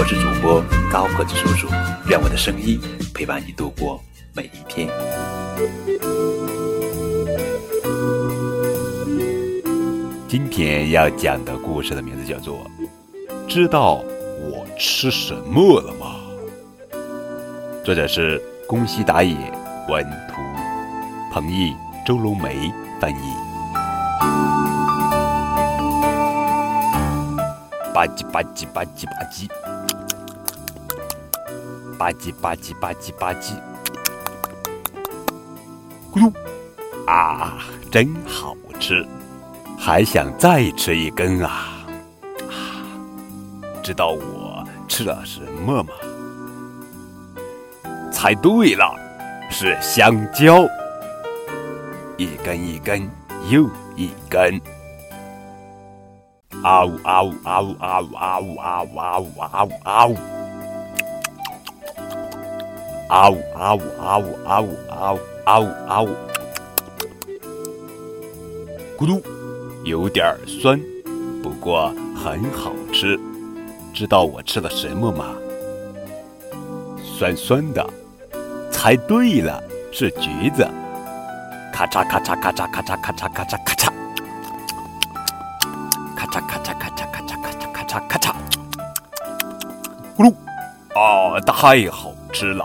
我是主播高个子叔叔，愿我的声音陪伴你度过每一天。今天要讲的故事的名字叫做《知道我吃什么了吗》，作者是宫西达也，文图，彭毅、周龙梅翻译。吧唧吧唧吧唧吧唧，吧唧吧唧吧唧吧唧，咕噜啊，真好吃，还想再吃一根啊！啊，知道我吃了什么吗？猜对了，是香蕉，一根一根又一根。啊呜啊呜啊呜啊呜啊呜啊呜啊呜啊呜啊呜，啊呜啊呜啊呜啊呜啊呜啊呜，咕噜，有点酸，不过很好吃。知道我吃了什么吗？酸酸的，猜对了，是橘子。咔嚓咔嚓咔嚓咔嚓咔嚓咔嚓咔嚓。咔嚓咔嚓咔嚓咔嚓咔嚓咔嚓咔嚓，咕噜！啊，太好吃了，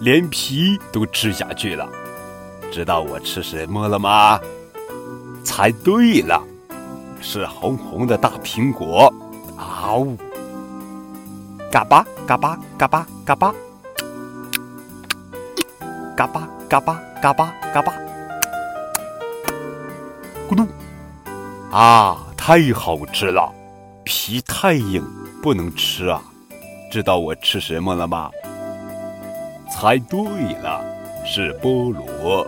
连皮都吃下去了。知道我吃什么了吗？猜对了，是红红的大苹果。啊呜！嘎巴嘎巴嘎巴嘎巴，嘎巴嘎巴嘎巴嘎巴，咕噜！啊！太好吃了，皮太硬，不能吃啊！知道我吃什么了吗？猜对了，是菠萝。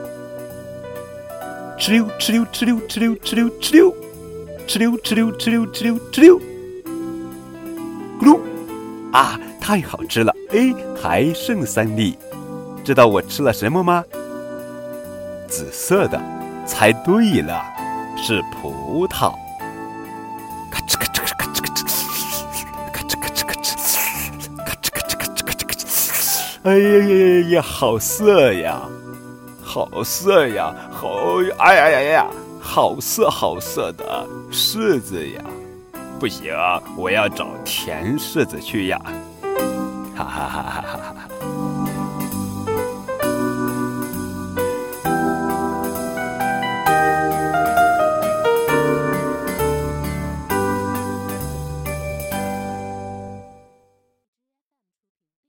哧溜哧溜哧溜哧溜哧溜哧溜，哧溜哧溜哧溜哧溜哧溜，咕噜！啊，太好吃了！哎，还剩三粒，知道我吃了什么吗？紫色的，猜对了，是葡萄。哎呀呀呀呀，好涩呀，好涩呀，好哎呀呀呀，好涩好涩的柿子呀，不行，我要找甜柿子去呀，哈哈哈哈哈哈。